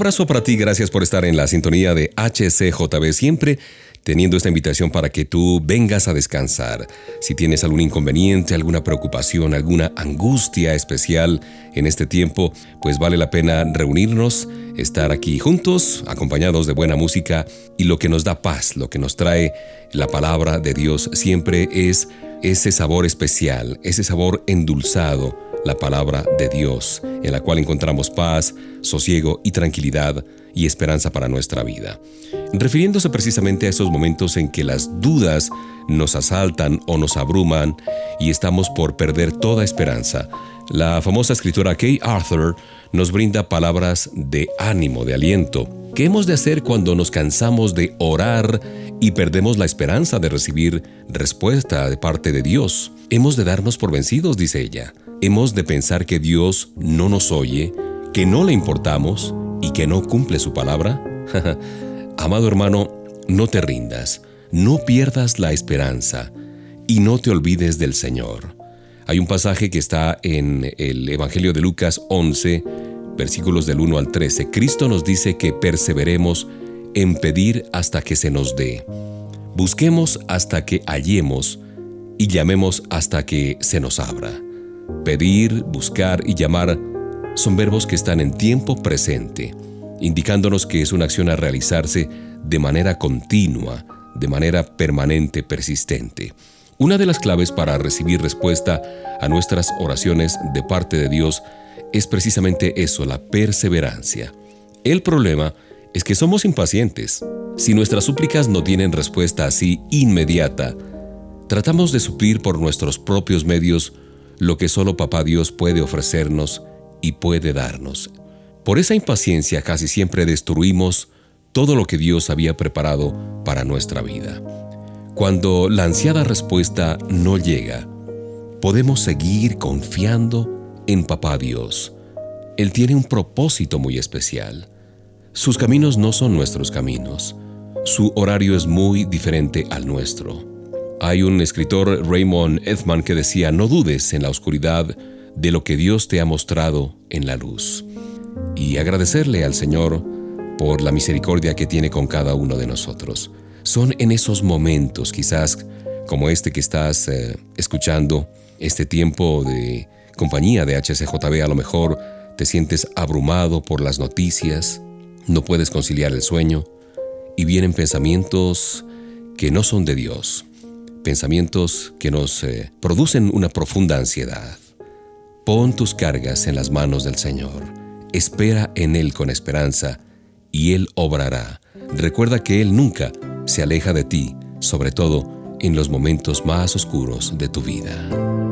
Abrazo para ti, gracias por estar en la sintonía de HCJB siempre teniendo esta invitación para que tú vengas a descansar. Si tienes algún inconveniente, alguna preocupación, alguna angustia especial en este tiempo, pues vale la pena reunirnos, estar aquí juntos, acompañados de buena música y lo que nos da paz, lo que nos trae la palabra de Dios siempre es ese sabor especial, ese sabor endulzado la palabra de Dios, en la cual encontramos paz, sosiego y tranquilidad y esperanza para nuestra vida. Refiriéndose precisamente a esos momentos en que las dudas nos asaltan o nos abruman y estamos por perder toda esperanza, la famosa escritora Kay Arthur nos brinda palabras de ánimo, de aliento. ¿Qué hemos de hacer cuando nos cansamos de orar y perdemos la esperanza de recibir respuesta de parte de Dios? Hemos de darnos por vencidos, dice ella. Hemos de pensar que Dios no nos oye, que no le importamos y que no cumple su palabra. Amado hermano, no te rindas, no pierdas la esperanza y no te olvides del Señor. Hay un pasaje que está en el Evangelio de Lucas 11, versículos del 1 al 13. Cristo nos dice que perseveremos en pedir hasta que se nos dé. Busquemos hasta que hallemos y llamemos hasta que se nos abra. Pedir, buscar y llamar son verbos que están en tiempo presente, indicándonos que es una acción a realizarse de manera continua, de manera permanente, persistente. Una de las claves para recibir respuesta a nuestras oraciones de parte de Dios es precisamente eso, la perseverancia. El problema es que somos impacientes. Si nuestras súplicas no tienen respuesta así inmediata, tratamos de suplir por nuestros propios medios lo que solo Papá Dios puede ofrecernos y puede darnos. Por esa impaciencia casi siempre destruimos todo lo que Dios había preparado para nuestra vida. Cuando la ansiada respuesta no llega, podemos seguir confiando en Papá Dios. Él tiene un propósito muy especial. Sus caminos no son nuestros caminos. Su horario es muy diferente al nuestro. Hay un escritor, Raymond Edman, que decía, no dudes en la oscuridad de lo que Dios te ha mostrado en la luz. Y agradecerle al Señor por la misericordia que tiene con cada uno de nosotros. Son en esos momentos, quizás como este que estás eh, escuchando, este tiempo de compañía de HCJB, a lo mejor te sientes abrumado por las noticias, no puedes conciliar el sueño y vienen pensamientos que no son de Dios pensamientos que nos eh, producen una profunda ansiedad. Pon tus cargas en las manos del Señor, espera en Él con esperanza, y Él obrará. Recuerda que Él nunca se aleja de ti, sobre todo en los momentos más oscuros de tu vida.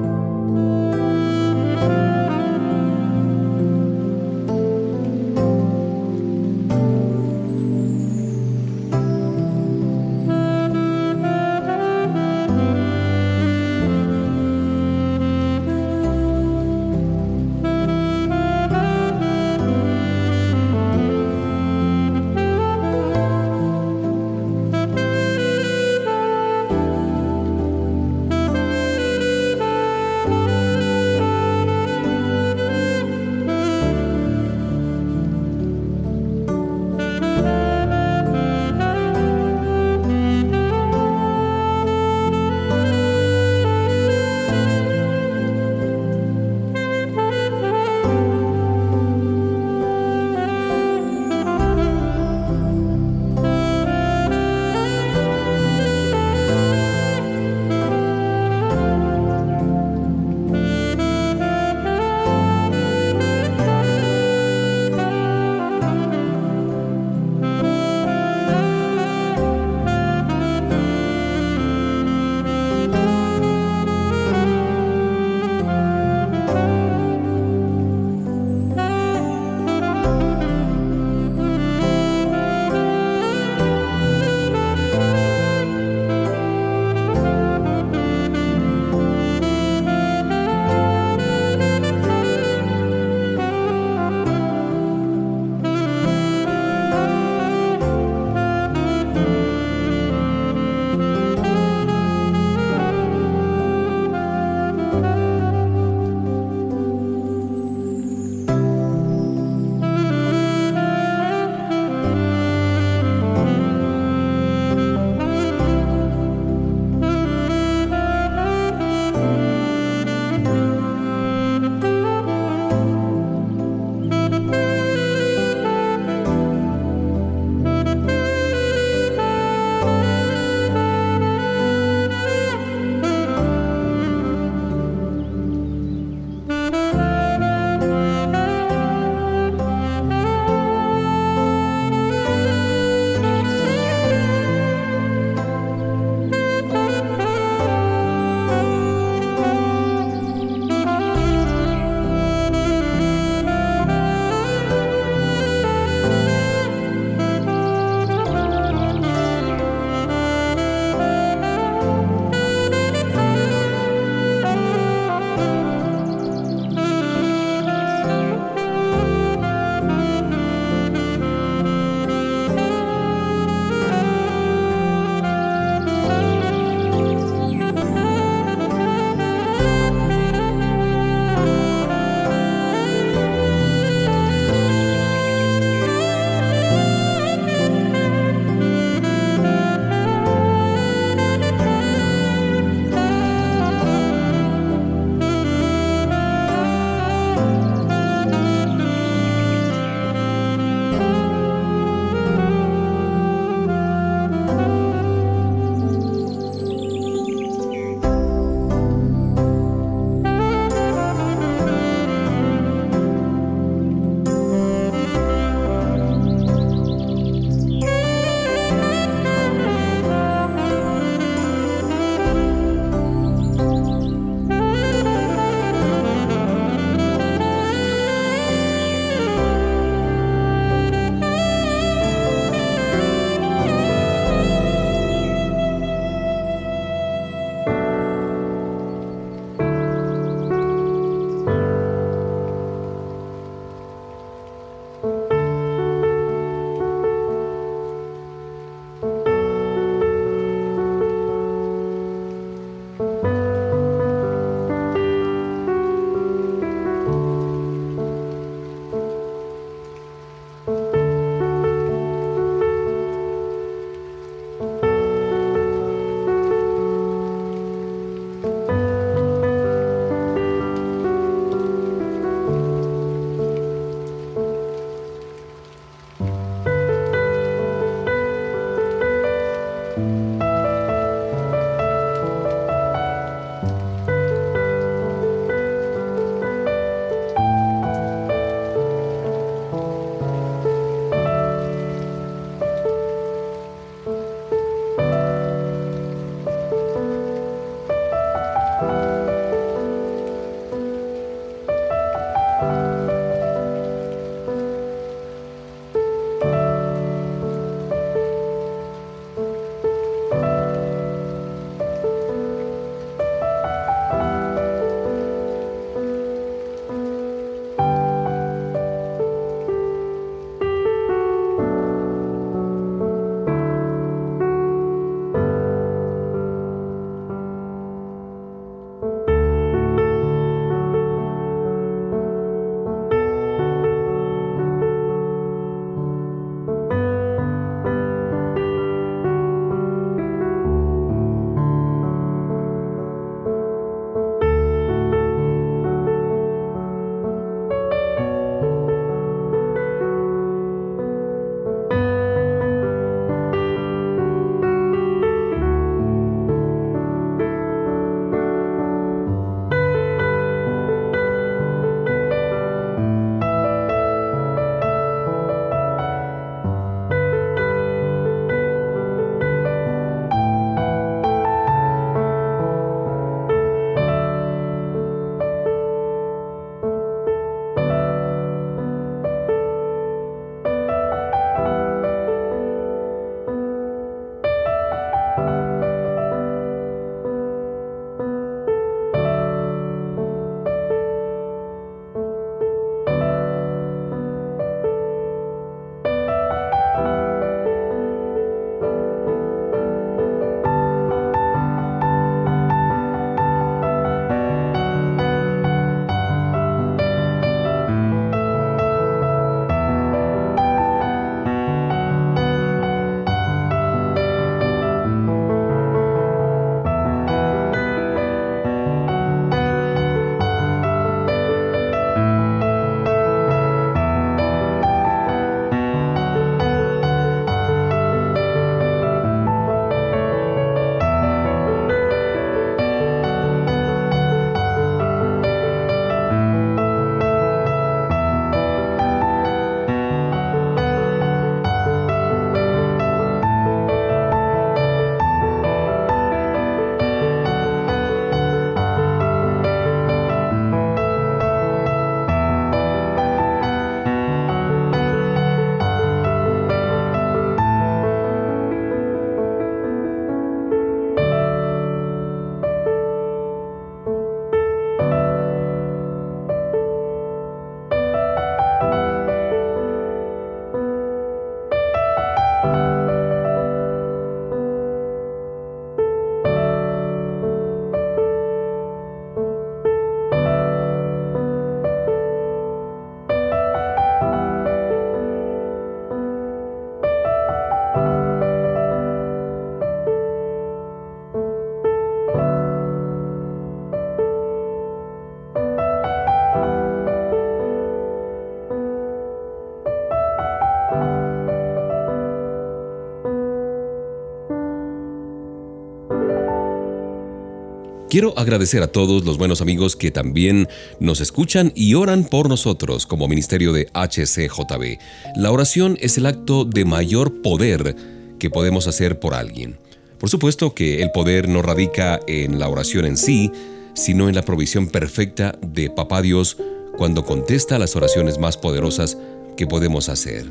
Quiero agradecer a todos los buenos amigos que también nos escuchan y oran por nosotros como Ministerio de HCJB. La oración es el acto de mayor poder que podemos hacer por alguien. Por supuesto que el poder no radica en la oración en sí, sino en la provisión perfecta de Papá Dios cuando contesta las oraciones más poderosas que podemos hacer.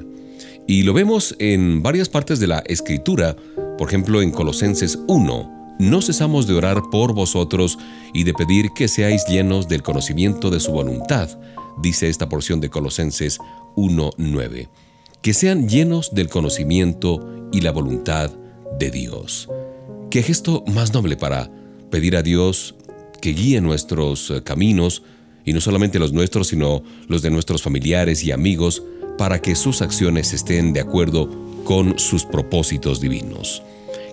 Y lo vemos en varias partes de la Escritura, por ejemplo en Colosenses 1, no cesamos de orar por vosotros y de pedir que seáis llenos del conocimiento de su voluntad, dice esta porción de Colosenses 1.9. Que sean llenos del conocimiento y la voluntad de Dios. ¿Qué gesto más noble para pedir a Dios que guíe nuestros eh, caminos, y no solamente los nuestros, sino los de nuestros familiares y amigos, para que sus acciones estén de acuerdo con sus propósitos divinos?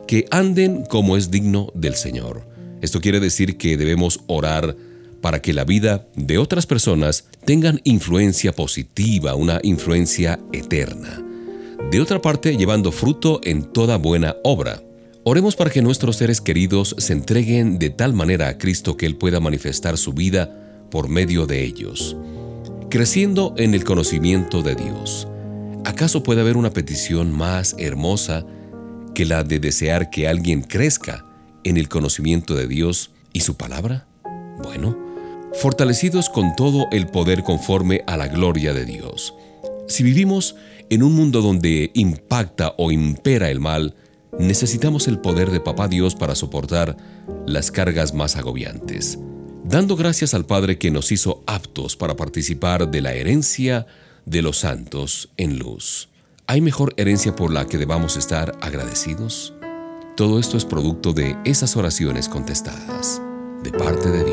Que anden como es digno del Señor. Esto quiere decir que debemos orar para que la vida de otras personas tengan influencia positiva, una influencia eterna. De otra parte, llevando fruto en toda buena obra. Oremos para que nuestros seres queridos se entreguen de tal manera a Cristo que Él pueda manifestar su vida por medio de ellos. Creciendo en el conocimiento de Dios. ¿Acaso puede haber una petición más hermosa que la de desear que alguien crezca en el conocimiento de Dios y su palabra? Bueno, fortalecidos con todo el poder conforme a la gloria de Dios. Si vivimos en un mundo donde impacta o impera el mal, necesitamos el poder de Papá Dios para soportar las cargas más agobiantes, dando gracias al Padre que nos hizo aptos para participar de la herencia de los santos en luz. ¿Hay mejor herencia por la que debamos estar agradecidos? Todo esto es producto de esas oraciones contestadas de parte de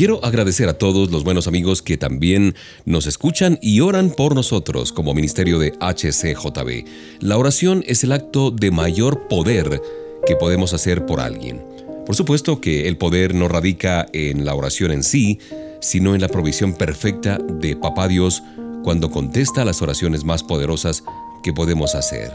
Quiero agradecer a todos los buenos amigos que también nos escuchan y oran por nosotros como Ministerio de HCJB. La oración es el acto de mayor poder que podemos hacer por alguien. Por supuesto que el poder no radica en la oración en sí, sino en la provisión perfecta de Papá Dios cuando contesta las oraciones más poderosas que podemos hacer.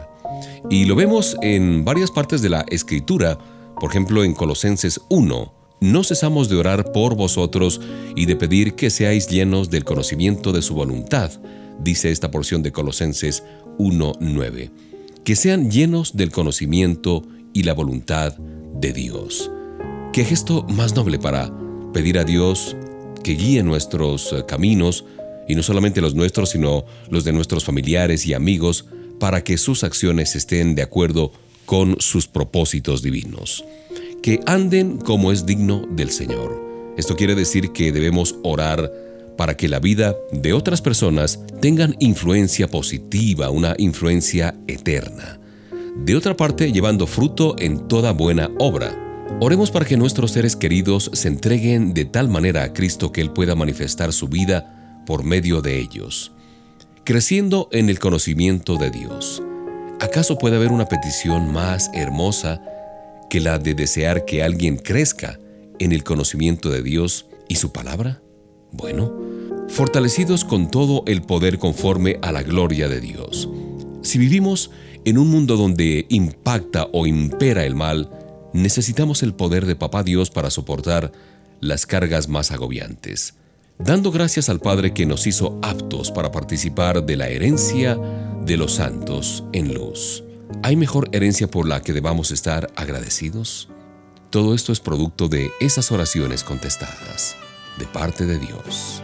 Y lo vemos en varias partes de la Escritura, por ejemplo en Colosenses 1. No cesamos de orar por vosotros y de pedir que seáis llenos del conocimiento de su voluntad, dice esta porción de Colosenses 1.9. Que sean llenos del conocimiento y la voluntad de Dios. ¿Qué gesto más noble para pedir a Dios que guíe nuestros eh, caminos, y no solamente los nuestros, sino los de nuestros familiares y amigos, para que sus acciones estén de acuerdo con sus propósitos divinos. Que anden como es digno del Señor. Esto quiere decir que debemos orar para que la vida de otras personas tengan influencia positiva, una influencia eterna. De otra parte, llevando fruto en toda buena obra. Oremos para que nuestros seres queridos se entreguen de tal manera a Cristo que Él pueda manifestar su vida por medio de ellos creciendo en el conocimiento de Dios. ¿Acaso puede haber una petición más hermosa que la de desear que alguien crezca en el conocimiento de Dios y su palabra? Bueno, fortalecidos con todo el poder conforme a la gloria de Dios. Si vivimos en un mundo donde impacta o impera el mal, necesitamos el poder de Papá Dios para soportar las cargas más agobiantes dando gracias al Padre que nos hizo aptos para participar de la herencia de los santos en luz. ¿Hay mejor herencia por la que debamos estar agradecidos? Todo esto es producto de esas oraciones contestadas de parte de Dios.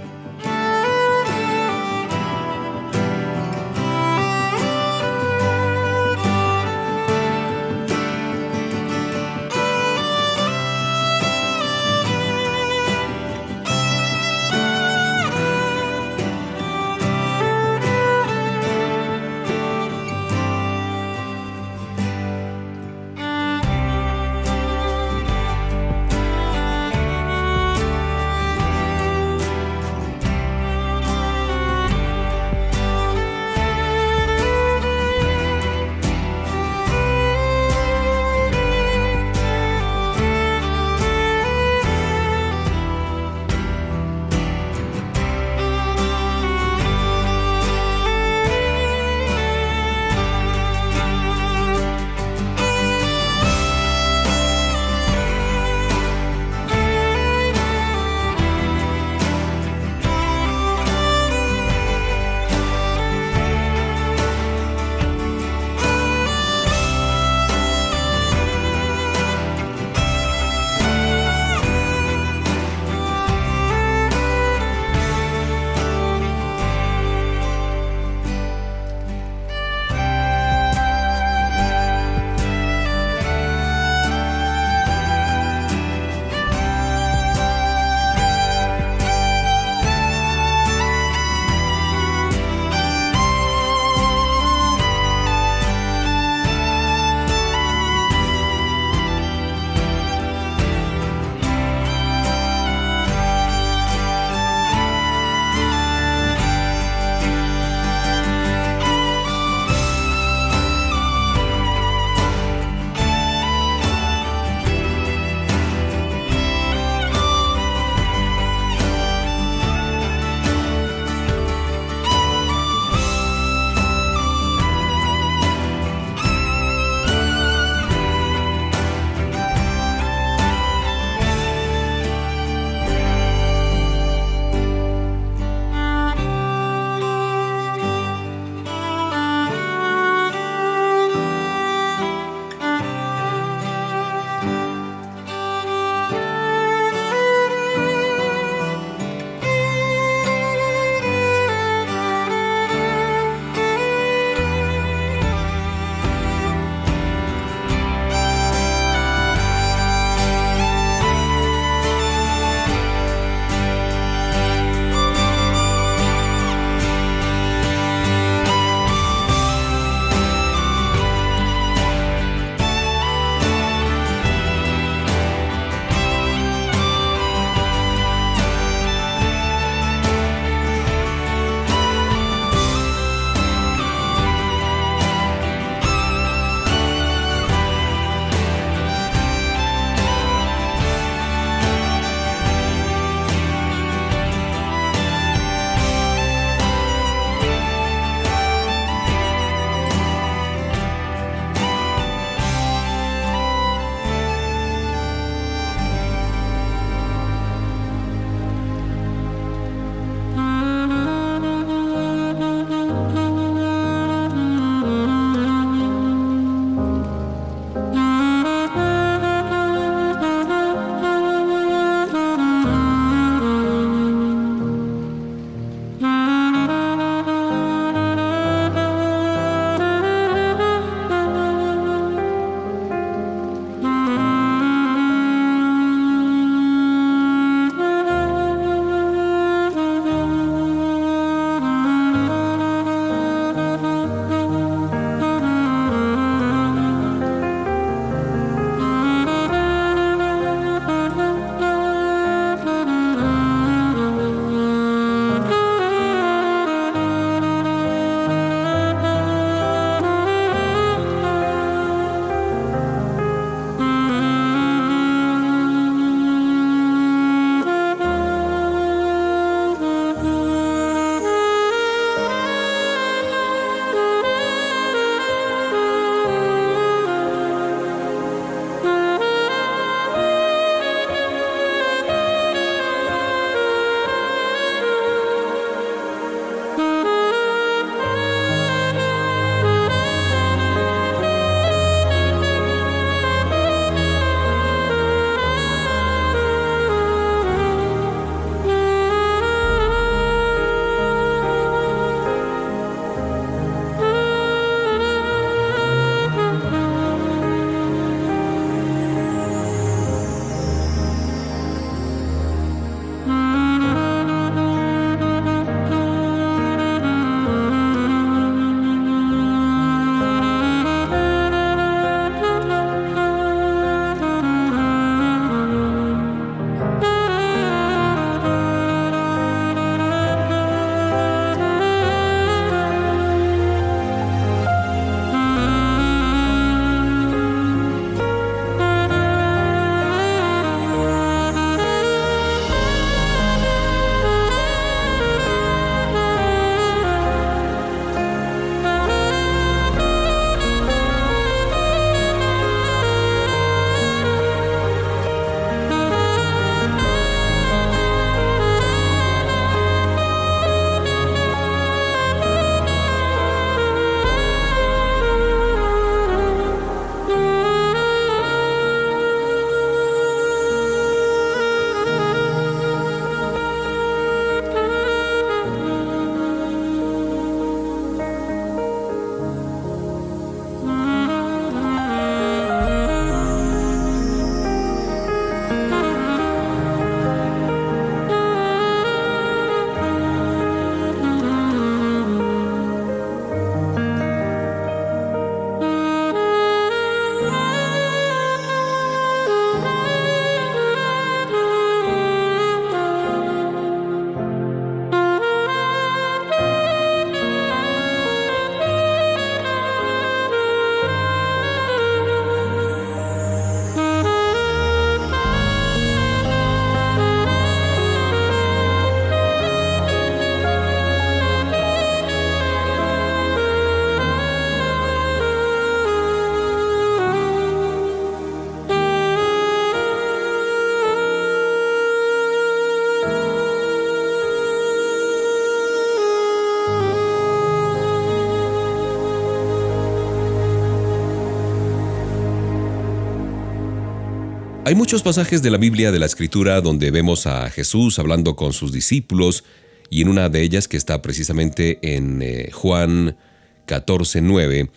Hay muchos pasajes de la Biblia de la Escritura donde vemos a Jesús hablando con sus discípulos y en una de ellas que está precisamente en eh, Juan 14, 9,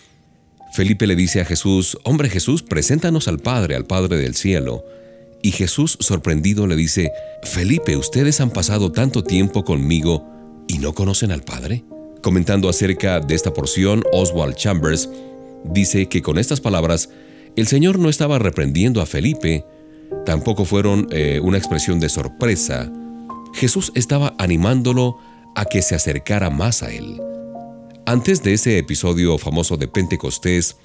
Felipe le dice a Jesús, Hombre Jesús, preséntanos al Padre, al Padre del cielo. Y Jesús, sorprendido, le dice, Felipe, ustedes han pasado tanto tiempo conmigo y no conocen al Padre. Comentando acerca de esta porción, Oswald Chambers dice que con estas palabras, el Señor no estaba reprendiendo a Felipe, tampoco fueron eh, una expresión de sorpresa. Jesús estaba animándolo a que se acercara más a Él. Antes de ese episodio famoso de Pentecostés,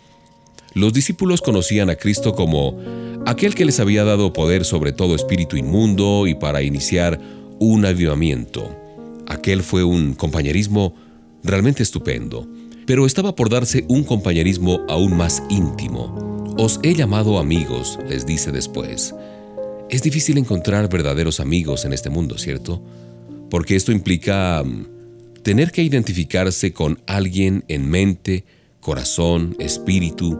los discípulos conocían a Cristo como aquel que les había dado poder sobre todo espíritu inmundo y para iniciar un avivamiento. Aquel fue un compañerismo realmente estupendo, pero estaba por darse un compañerismo aún más íntimo. Os he llamado amigos, les dice después. Es difícil encontrar verdaderos amigos en este mundo, ¿cierto? Porque esto implica tener que identificarse con alguien en mente, corazón, espíritu.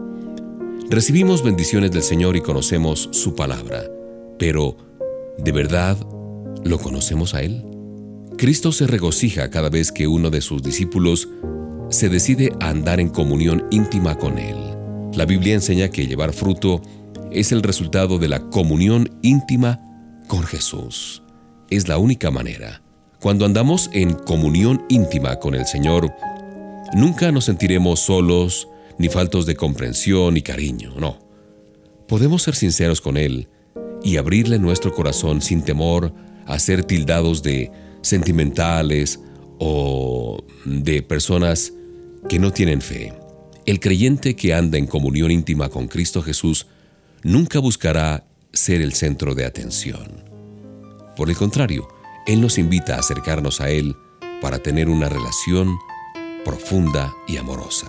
Recibimos bendiciones del Señor y conocemos su palabra, pero ¿de verdad lo conocemos a Él? Cristo se regocija cada vez que uno de sus discípulos se decide a andar en comunión íntima con Él. La Biblia enseña que llevar fruto es el resultado de la comunión íntima con Jesús. Es la única manera cuando andamos en comunión íntima con el Señor, nunca nos sentiremos solos, ni faltos de comprensión y cariño, no. Podemos ser sinceros con Él y abrirle nuestro corazón sin temor a ser tildados de sentimentales o de personas que no tienen fe. El creyente que anda en comunión íntima con Cristo Jesús nunca buscará ser el centro de atención. Por el contrario, él nos invita a acercarnos a Él para tener una relación profunda y amorosa.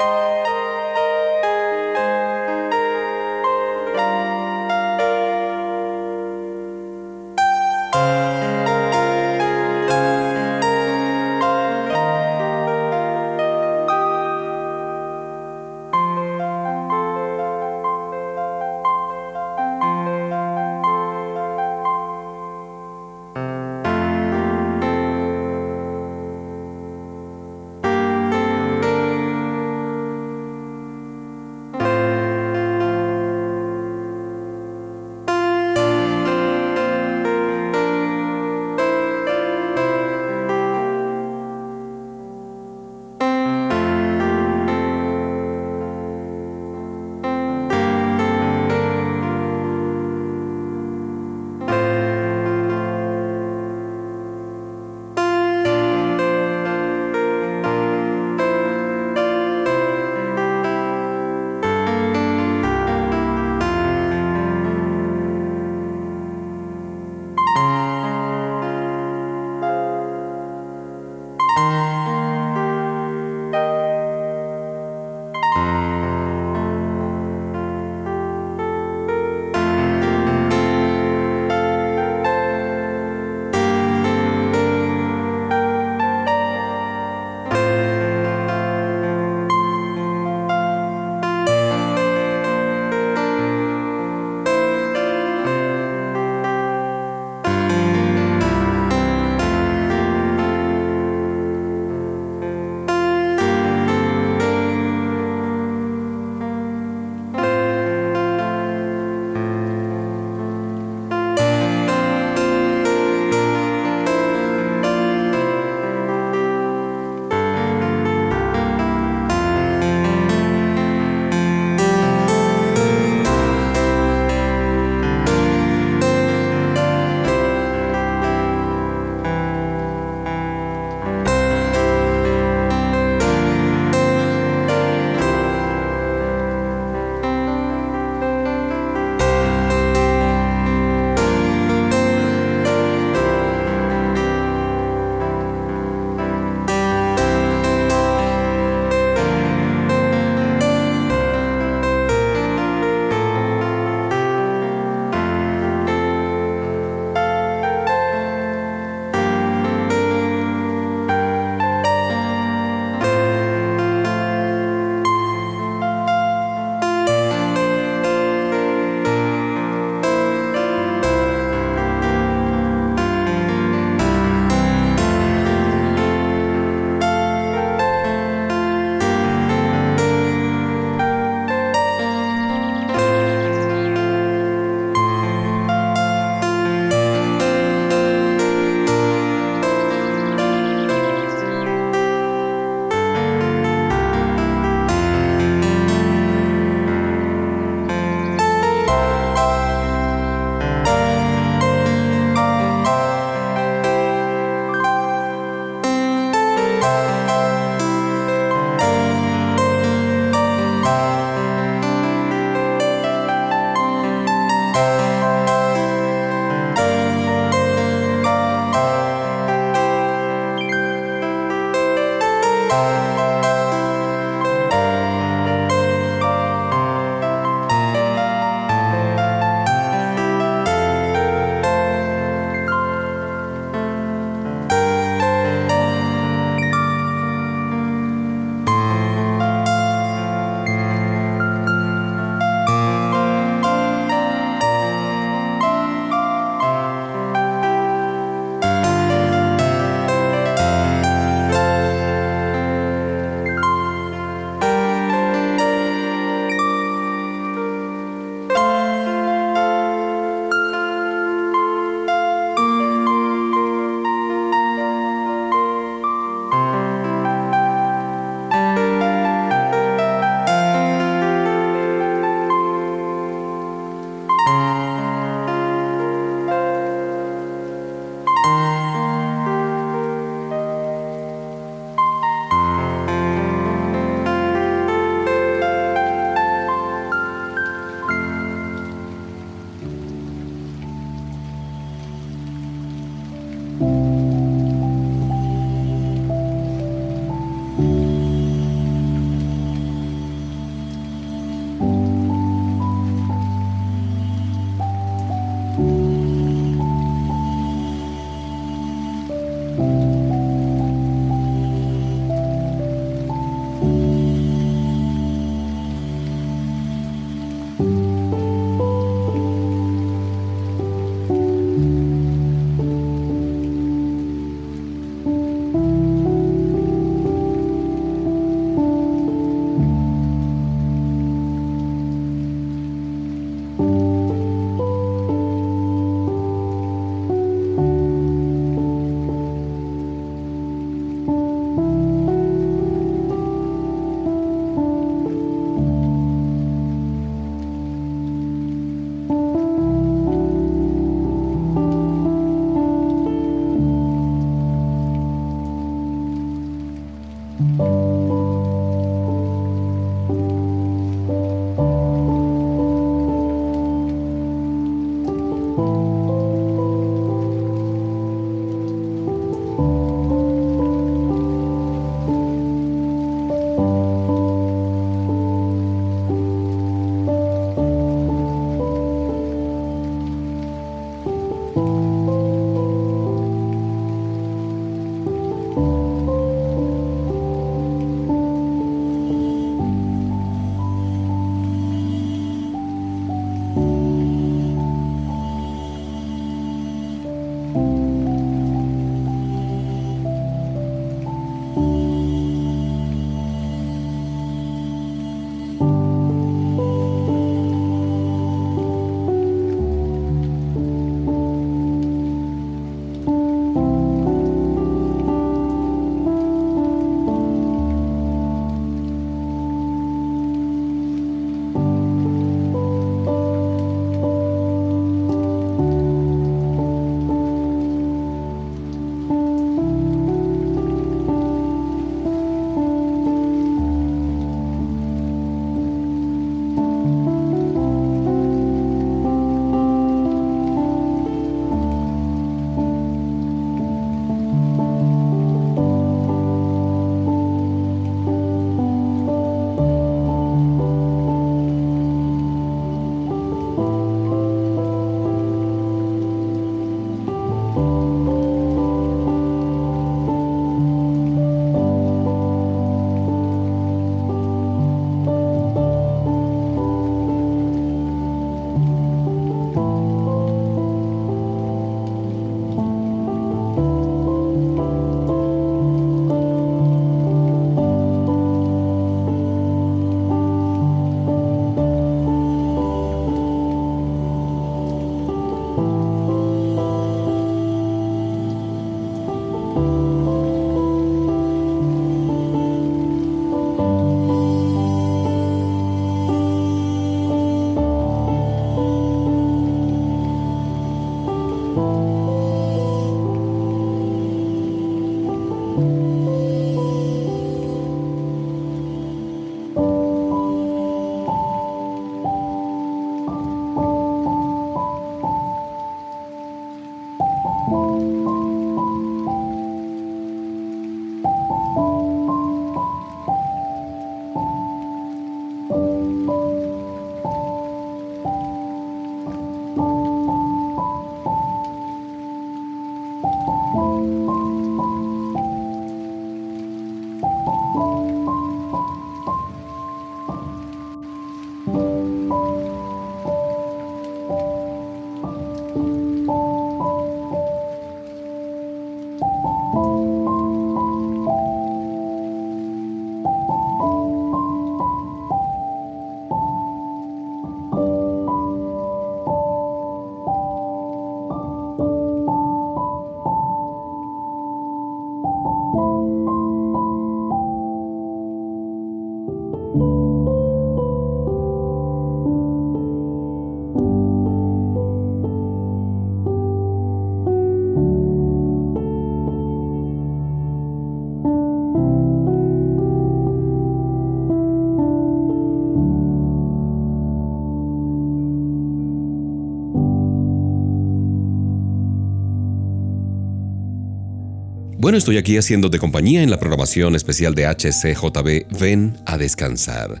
Bueno, estoy aquí haciendo de compañía en la programación especial de HCJB Ven a descansar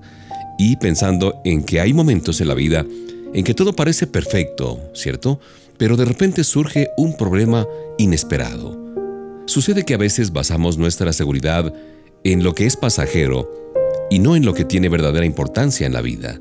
y pensando en que hay momentos en la vida en que todo parece perfecto, ¿cierto? Pero de repente surge un problema inesperado. Sucede que a veces basamos nuestra seguridad en lo que es pasajero y no en lo que tiene verdadera importancia en la vida.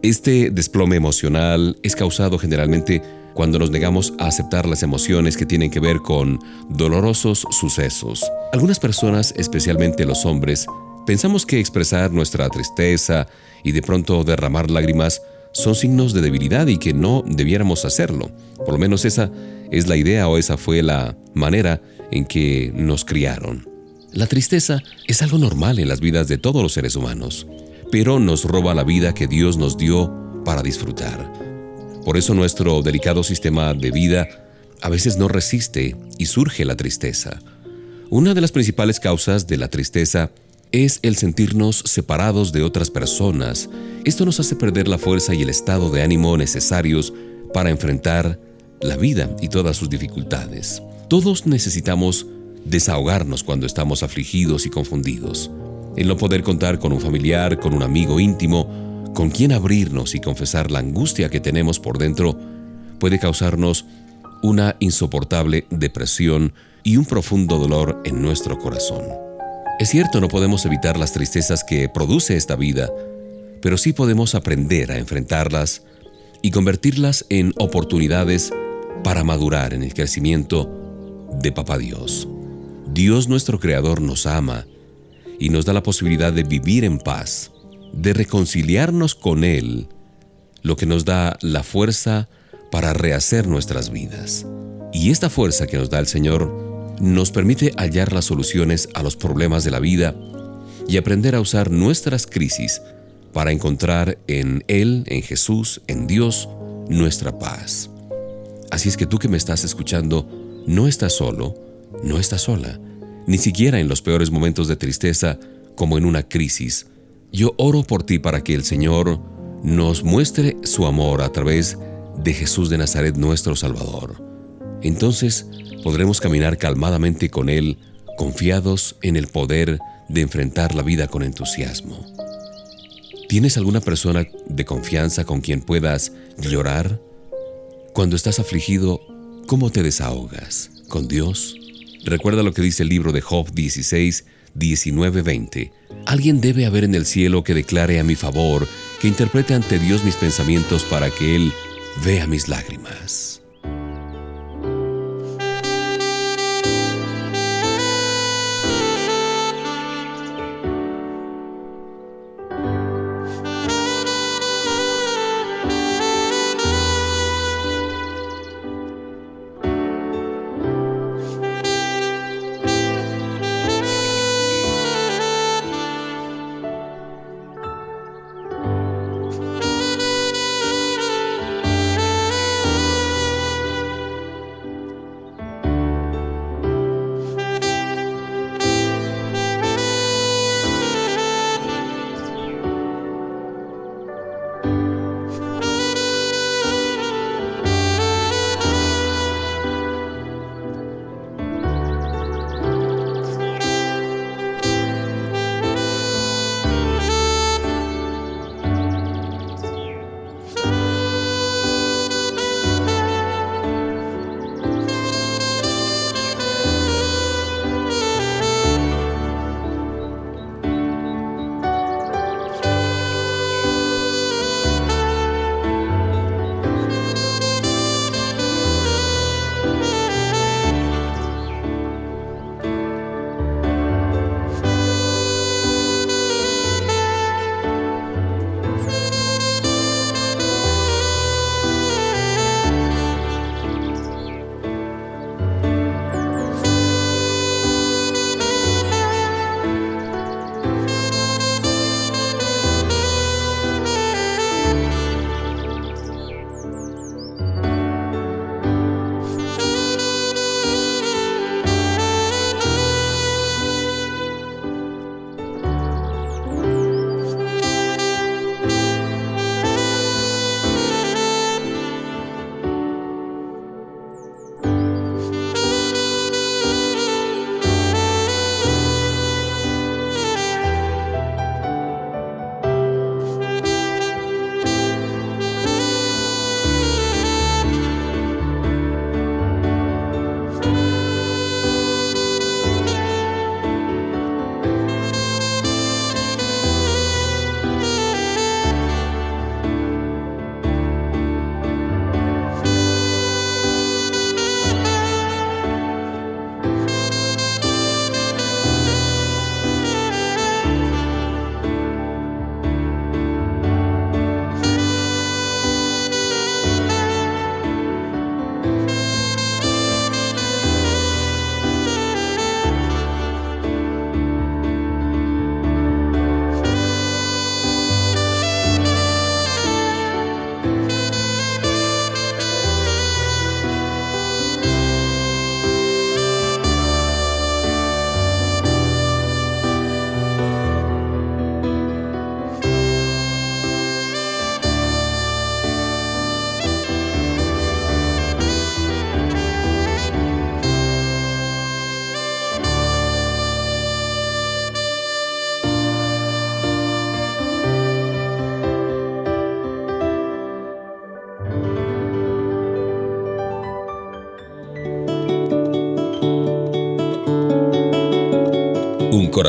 Este desplome emocional es causado generalmente cuando nos negamos a aceptar las emociones que tienen que ver con dolorosos sucesos. Algunas personas, especialmente los hombres, pensamos que expresar nuestra tristeza y de pronto derramar lágrimas son signos de debilidad y que no debiéramos hacerlo. Por lo menos esa es la idea o esa fue la manera en que nos criaron. La tristeza es algo normal en las vidas de todos los seres humanos, pero nos roba la vida que Dios nos dio para disfrutar. Por eso nuestro delicado sistema de vida a veces no resiste y surge la tristeza. Una de las principales causas de la tristeza es el sentirnos separados de otras personas. Esto nos hace perder la fuerza y el estado de ánimo necesarios para enfrentar la vida y todas sus dificultades. Todos necesitamos desahogarnos cuando estamos afligidos y confundidos. El no poder contar con un familiar, con un amigo íntimo, con quien abrirnos y confesar la angustia que tenemos por dentro puede causarnos una insoportable depresión y un profundo dolor en nuestro corazón. Es cierto, no podemos evitar las tristezas que produce esta vida, pero sí podemos aprender a enfrentarlas y convertirlas en oportunidades para madurar en el crecimiento de Papá Dios. Dios nuestro Creador nos ama y nos da la posibilidad de vivir en paz de reconciliarnos con Él, lo que nos da la fuerza para rehacer nuestras vidas. Y esta fuerza que nos da el Señor nos permite hallar las soluciones a los problemas de la vida y aprender a usar nuestras crisis para encontrar en Él, en Jesús, en Dios, nuestra paz. Así es que tú que me estás escuchando, no estás solo, no estás sola, ni siquiera en los peores momentos de tristeza como en una crisis, yo oro por ti para que el Señor nos muestre su amor a través de Jesús de Nazaret nuestro Salvador. Entonces podremos caminar calmadamente con Él, confiados en el poder de enfrentar la vida con entusiasmo. ¿Tienes alguna persona de confianza con quien puedas llorar? Cuando estás afligido, ¿cómo te desahogas? ¿Con Dios? Recuerda lo que dice el libro de Job 16, 19:20. Alguien debe haber en el cielo que declare a mi favor, que interprete ante Dios mis pensamientos para que Él vea mis lágrimas.